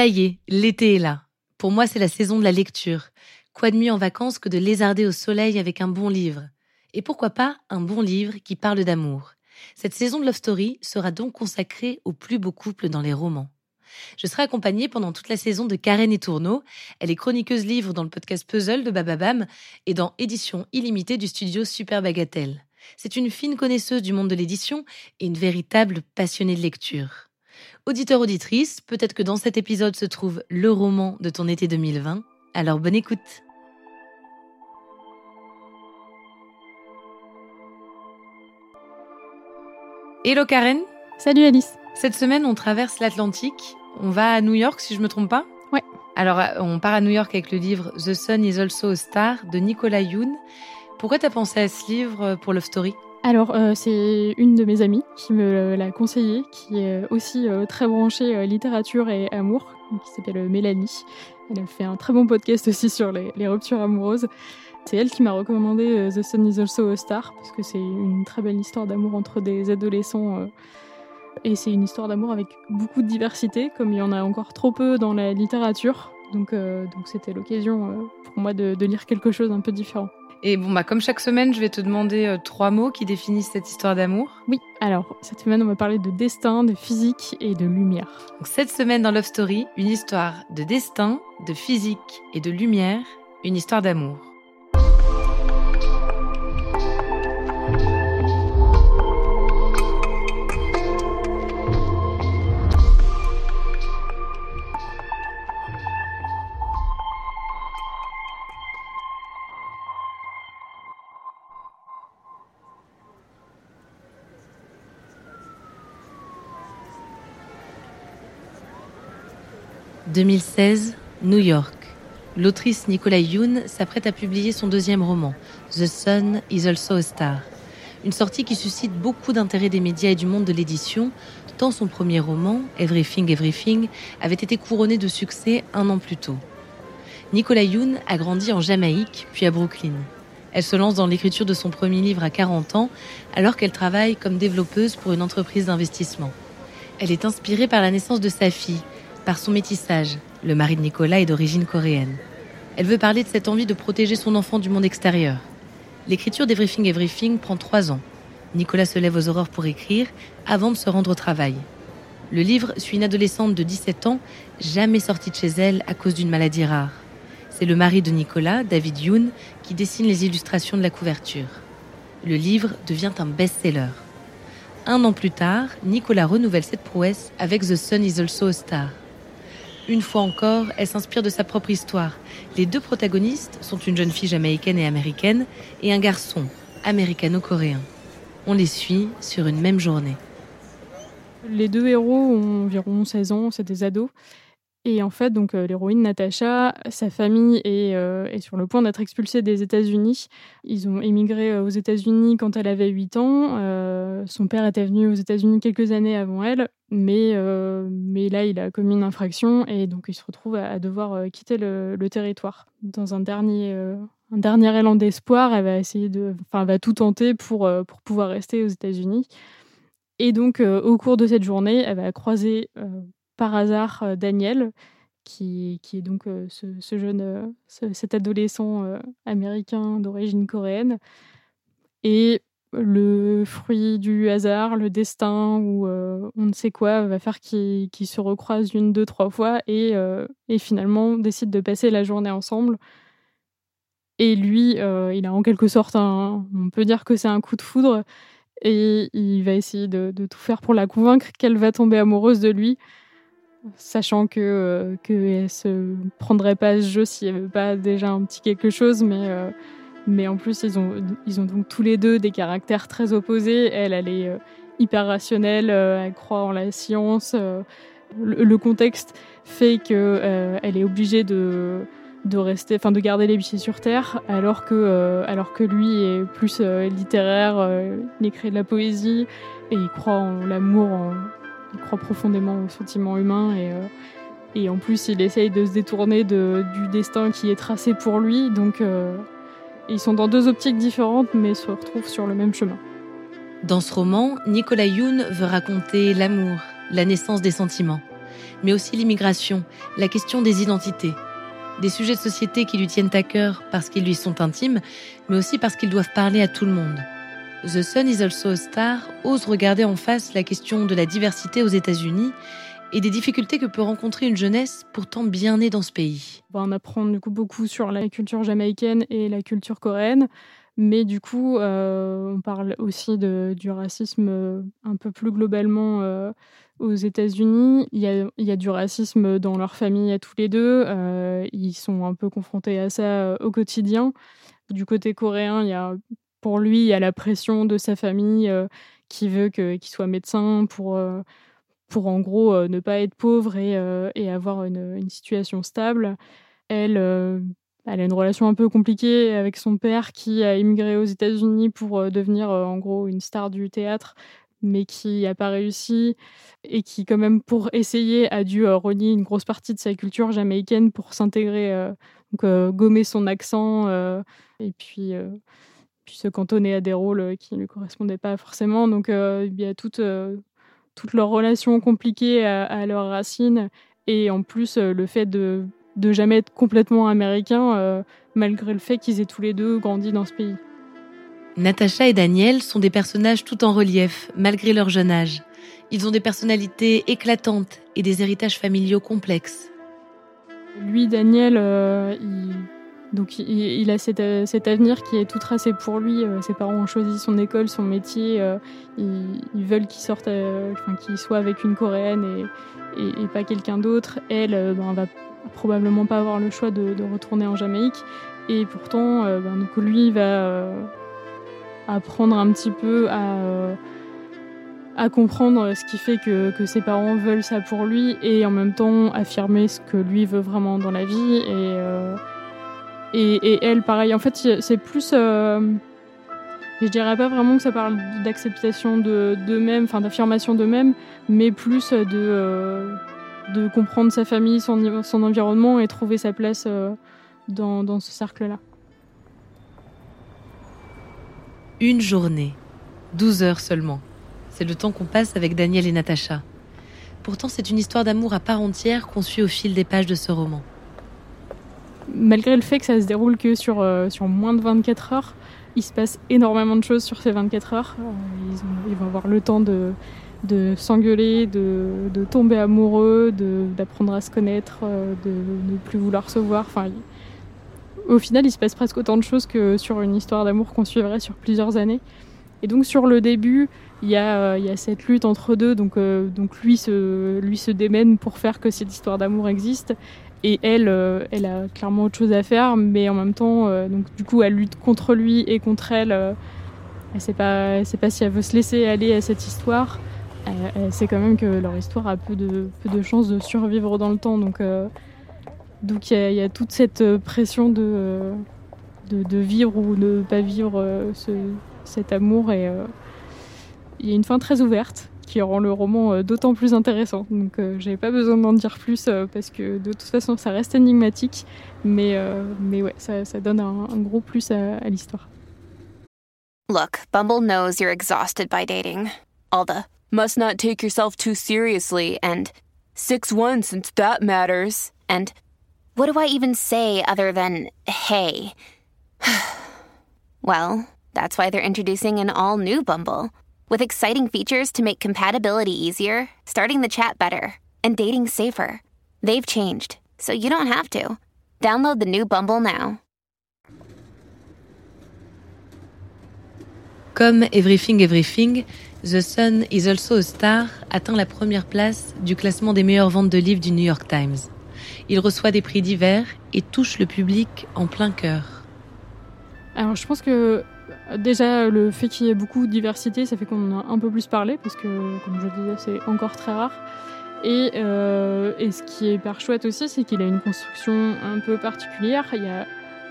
Ça y est, l'été est là. Pour moi, c'est la saison de la lecture. Quoi de mieux en vacances que de lézarder au soleil avec un bon livre? Et pourquoi pas un bon livre qui parle d'amour? Cette saison de Love Story sera donc consacrée aux plus beaux couples dans les romans. Je serai accompagnée pendant toute la saison de Karen et Tourneau. Elle est chroniqueuse livre dans le podcast Puzzle de Bababam et dans Édition illimitée du studio Super Bagatelle. C'est une fine connaisseuse du monde de l'édition et une véritable passionnée de lecture. Auditeur auditrice, peut-être que dans cet épisode se trouve le roman de ton été 2020. Alors bonne écoute. Hello Karen. Salut Alice. Cette semaine, on traverse l'Atlantique. On va à New York, si je me trompe pas. Ouais. Alors, euh, on part à New York avec le livre The Sun is also a Star de Nicolas Youn. Pourquoi t'as pensé à ce livre euh, pour Love Story? Alors, euh, c'est une de mes amies qui me l'a conseillé, qui est aussi euh, très branchée euh, littérature et amour, qui s'appelle Mélanie. Elle fait un très bon podcast aussi sur les, ruptures amoureuses. C'est elle qui m'a recommandé The Sun is also a Star, parce que c'est une très belle histoire d'amour entre des adolescents. et c'est une histoire d'amour avec beaucoup de diversité, comme il y en a encore trop peu dans la littérature. Donc, donc c'était l'occasion pour moi de, de lire quelque chose un peu différent. Et bon, bah, comme chaque semaine, je vais te demander euh, trois mots qui définissent cette histoire d'amour. Oui, alors cette semaine on va parler de destin, de physique et de lumière. Donc, cette semaine dans Love Story, une histoire de destin, de physique et de lumière, une histoire d'amour. « 2016, New York. L'autrice Nicola Youn s'apprête à publier son deuxième roman, The Sun is also a Star. Une sortie qui suscite beaucoup d'intérêt des médias et du monde de l'édition, tant son premier roman, Everything Everything, avait été couronné de succès un an plus tôt. Nicola Youn a grandi en Jamaïque, puis à Brooklyn. Elle se lance dans l'écriture de son premier livre à 40 ans, alors qu'elle travaille comme développeuse pour une entreprise d'investissement. Elle est inspirée par la naissance de sa fille, par son métissage. Le mari de Nicolas est d'origine coréenne. Elle veut parler de cette envie de protéger son enfant du monde extérieur. L'écriture d'Everything Everything prend trois ans. Nicolas se lève aux aurores pour écrire avant de se rendre au travail. Le livre suit une adolescente de 17 ans, jamais sortie de chez elle à cause d'une maladie rare. C'est le mari de Nicolas, David Youn, qui dessine les illustrations de la couverture. Le livre devient un best-seller. Un an plus tard, Nicolas renouvelle cette prouesse avec The Sun is also a Star. Une fois encore, elle s'inspire de sa propre histoire. Les deux protagonistes sont une jeune fille jamaïcaine et américaine et un garçon américano-coréen. On les suit sur une même journée. Les deux héros ont environ 16 ans, c'est des ados. Et en fait, donc euh, l'héroïne Natacha, sa famille est, euh, est sur le point d'être expulsée des États-Unis. Ils ont émigré euh, aux États-Unis quand elle avait 8 ans. Son père était venu aux États-Unis quelques années avant elle, mais, mais là, il a commis une infraction et donc il se retrouve à, devoir quitter le, territoire. Dans un dernier, un dernier élan d'espoir, elle va essayer de, enfin, va tout tenter pour, pour pouvoir rester aux États-Unis. Et donc, au cours de cette journée, elle va croiser par hasard euh, Daniel, qui, qui est donc euh, ce, jeune, euh, ce- cet adolescent américain d'origine coréenne. Et le fruit du hasard, le destin ou on ne sait quoi va faire qu'ils se recroisent une, deux, trois fois et, et finalement décident de passer la journée ensemble. Et lui, il a en quelque sorte un, on peut dire que c'est un coup de foudre et il va essayer de, tout faire pour la convaincre qu'elle va tomber amoureuse de lui, sachant que euh, qu'elle se prendrait pas ce jeu s'il n'y avait pas déjà un petit quelque chose, mais euh, mais en plus ils ont ils ont donc tous les deux des caractères très opposés. Elle, elle est euh, hyper rationnelle, elle croit en la science. Le, contexte fait que elle est obligée de de rester, enfin de garder les pieds sur terre, alors que, euh, alors que lui est plus euh, littéraire, euh, il écrit de la poésie et il croit en l'amour, il croit profondément au sentiment humain et, et en plus il essaye de se détourner de, du destin qui est tracé pour lui, donc ils sont dans deux optiques différentes mais se retrouvent sur le même chemin. Dans ce roman, Nicolas Youn veut raconter l'amour, la naissance des sentiments, mais aussi l'immigration, la question des identités des sujets de société qui lui tiennent à cœur parce qu'ils lui sont intimes, mais aussi parce qu'ils doivent parler à tout le monde. The Sun is also a star ose regarder en face la question de la diversité aux États-Unis et des difficultés que peut rencontrer une jeunesse pourtant bien née dans ce pays. On apprend du coup beaucoup sur la culture jamaïcaine et la culture coréenne, mais du coup, euh, on parle aussi du racisme euh, un peu plus globalement euh, aux États-Unis. Il y, a, du racisme dans leur famille à tous les deux. ils sont un peu confrontés à ça au quotidien. Du côté coréen, il y a, pour lui, il y a la pression de sa famille qui veut qu'il soit médecin pour pour en gros ne pas être pauvre et, avoir une, situation stable. Elle, elle a une relation un peu compliquée avec son père qui a immigré aux États-Unis pour euh, devenir euh, en gros une star du théâtre, mais qui n'a pas réussi et qui quand même pour essayer a dû euh, renier une grosse partie de sa culture jamaïcaine pour s'intégrer, donc gommer son accent et puis puis se cantonner à des rôles qui ne lui correspondaient pas forcément. Donc il y a toute toute leur relation compliquée à, à leurs racines et en plus le fait de de jamais être complètement américain, euh, malgré le fait qu'ils aient tous les deux grandi dans ce pays. Natacha et Daniel sont des personnages tout en relief, malgré leur jeune âge. Ils ont des personnalités éclatantes et des héritages familiaux complexes. Lui, Daniel, euh, il, donc il, a cet, avenir qui est tout tracé pour lui. Euh, ses parents ont choisi son école, son métier. ils, veulent qu'il sorte, enfin, qu'il soit avec une coréenne et, pas quelqu'un d'autre. Elle ben, va probablement pas avoir le choix de, retourner en Jamaïque. Et pourtant, euh, ben, donc lui va euh, apprendre un petit peu à, euh, à comprendre ce qui fait que, que, ses parents veulent ça pour lui et en même temps affirmer ce que lui veut vraiment dans la vie. Et, et, elle, pareil. En fait, c'est plus. je dirais pas vraiment que ça parle d'acceptation d'eux-mêmes, enfin d'affirmation d'eux-mêmes, mais plus de de comprendre sa famille, son, son environnement et trouver sa place euh, dans, dans ce cercle-là. Une journée, 12 heures seulement. C'est le temps qu'on passe avec Daniel et Natacha. Pourtant, c'est une histoire d'amour à part entière qu'on suit au fil des pages de ce roman. Malgré le fait que ça se déroule que sur, euh, sur moins de 24 heures, il se passe énormément de choses sur ces 24 heures. Euh, ils, vont avoir le temps de, de s'engueuler, de, de, tomber amoureux, d'apprendre à se connaître, euh, de ne plus vouloir se voir. Enfin, au final, il se passe presque autant de choses que sur une histoire d'amour qu'on suivrait sur plusieurs années. Et donc sur le début, il y a, il y a cette lutte entre deux. Donc, donc lui, se, lui se démène pour faire que cette histoire d'amour existe. Et elle, elle a clairement autre chose à faire, mais en même temps, donc du coup, elle lutte contre lui et contre elle. elle ne sait pas, sait pas si elle veut se laisser aller à cette histoire. Elle, sait quand même que leur histoire a peu de, chances de survivre dans le temps. Donc euh, donc il y, a toute cette euh, pression de, vivre ou de ne pas vivre euh, ce, cet amour. Et il y a une fin très ouverte qui rend le roman d'autant plus intéressant. Donc j'avais pas besoin d'en dire plus parce que de toute façon ça reste énigmatique. Mais, mais ouais, ça, ça donne un, un, gros plus à, à l'histoire. Look, Bumble knows you're exhausted by dating. All the must not take yourself too seriously, and 6 1 since that matters, and what do I even say other than hey? well, That's why they're introducing an all new Bumble with exciting features to make compatibility easier, starting the chat better, and dating safer. They've changed, so you don't have to. Download the new Bumble now. Comme Everything Everything, The Sun is also a star atteint la première place du classement des meilleures ventes de livres du New York Times. Il reçoit des prix divers et touche le public en plein cœur. Alors je pense que déjà le fait qu'il y ait beaucoup de diversité, ça fait qu'on en a un peu plus parlé parce que comme je disais c'est encore très rare. Et, euh, et ce qui est hyper chouette aussi, c'est qu'il a une construction un peu particulière. Il y a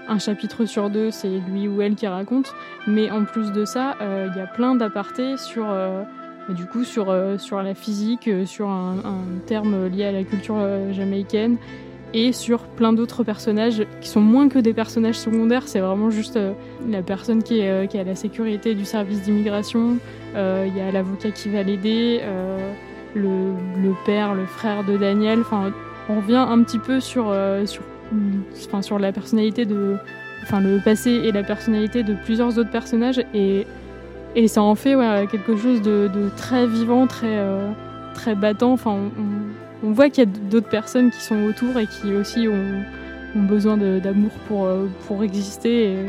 un chapitre sur deux, c'est lui ou elle qui raconte. Mais en plus de ça, euh, il y a plein d'apartés sur, euh, du coup, sur, la physique, sur un, terme lié à la culture jamaïcaine et sur plein d'autres personnages qui sont moins que des personnages secondaires. C'est vraiment juste la personne qui est, qui est la sécurité du service d'immigration. Il y a l'avocat qui va l'aider, le, père, le frère de Daniel. Enfin, on revient un petit peu sur, sur sur la personnalité de, enfin, le passé et la personnalité de plusieurs autres personnages et, et ça en fait ouais, quelque chose de, très vivant, très, euh, très battant. Enfin, voit qu'il y a d'autres personnes qui sont autour et qui aussi ont, ont besoin d'amour pour, euh, pour exister et,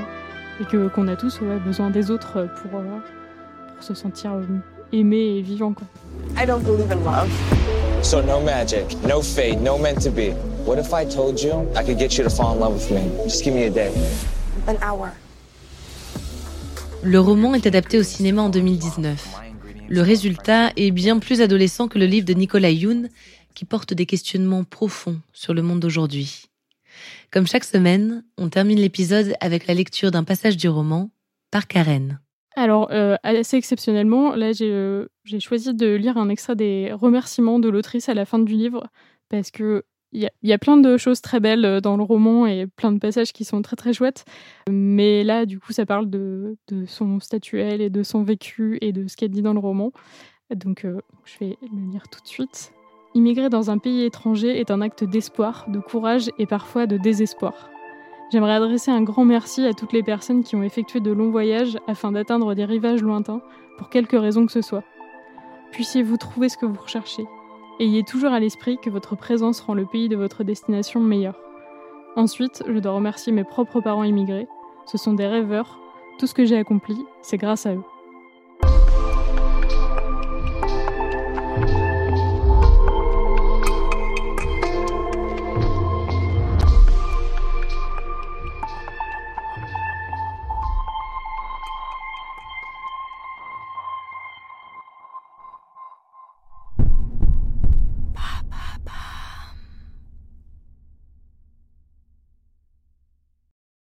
et que qu'on a tous ouais, besoin des autres pour, euh, pour se sentir aimé et vivant. Quoi. I don't believe in love. So no magic, no fate, no meant to be. What if I told you I could get you to fall in love with me? Just give me a day. An hour. Le roman est adapté au cinéma en 2019. Le résultat est bien plus adolescent que le livre de Nicolas Youn, qui porte des questionnements profonds sur le monde d'aujourd'hui. Comme chaque semaine, on termine l'épisode avec la lecture d'un passage du roman par Karen. Alors, euh, assez exceptionnellement, là, j'ai euh, choisi de lire un extrait des remerciements de l'autrice à la fin du livre, parce que il y, y, a plein de choses très belles euh, dans le roman et plein de passages qui sont très très chouettes. Mais là, du coup, ça parle de, de son statuel et de son vécu et de ce qu'elle dit dans le roman. Donc, euh, je vais le lire tout de suite. Immigrer dans un pays étranger est un acte d'espoir, de courage et parfois de désespoir. J'aimerais adresser un grand merci à toutes les personnes qui ont effectué de longs voyages afin d'atteindre des rivages lointains, pour quelque raison que ce soit. Puissiez-vous trouver ce que vous recherchez, Ayez toujours à l'esprit que votre présence rend le pays de votre destination meilleur. Ensuite, je dois remercier mes propres parents immigrés. Ce sont des rêveurs. Tout ce que j'ai accompli, c'est grâce à eux.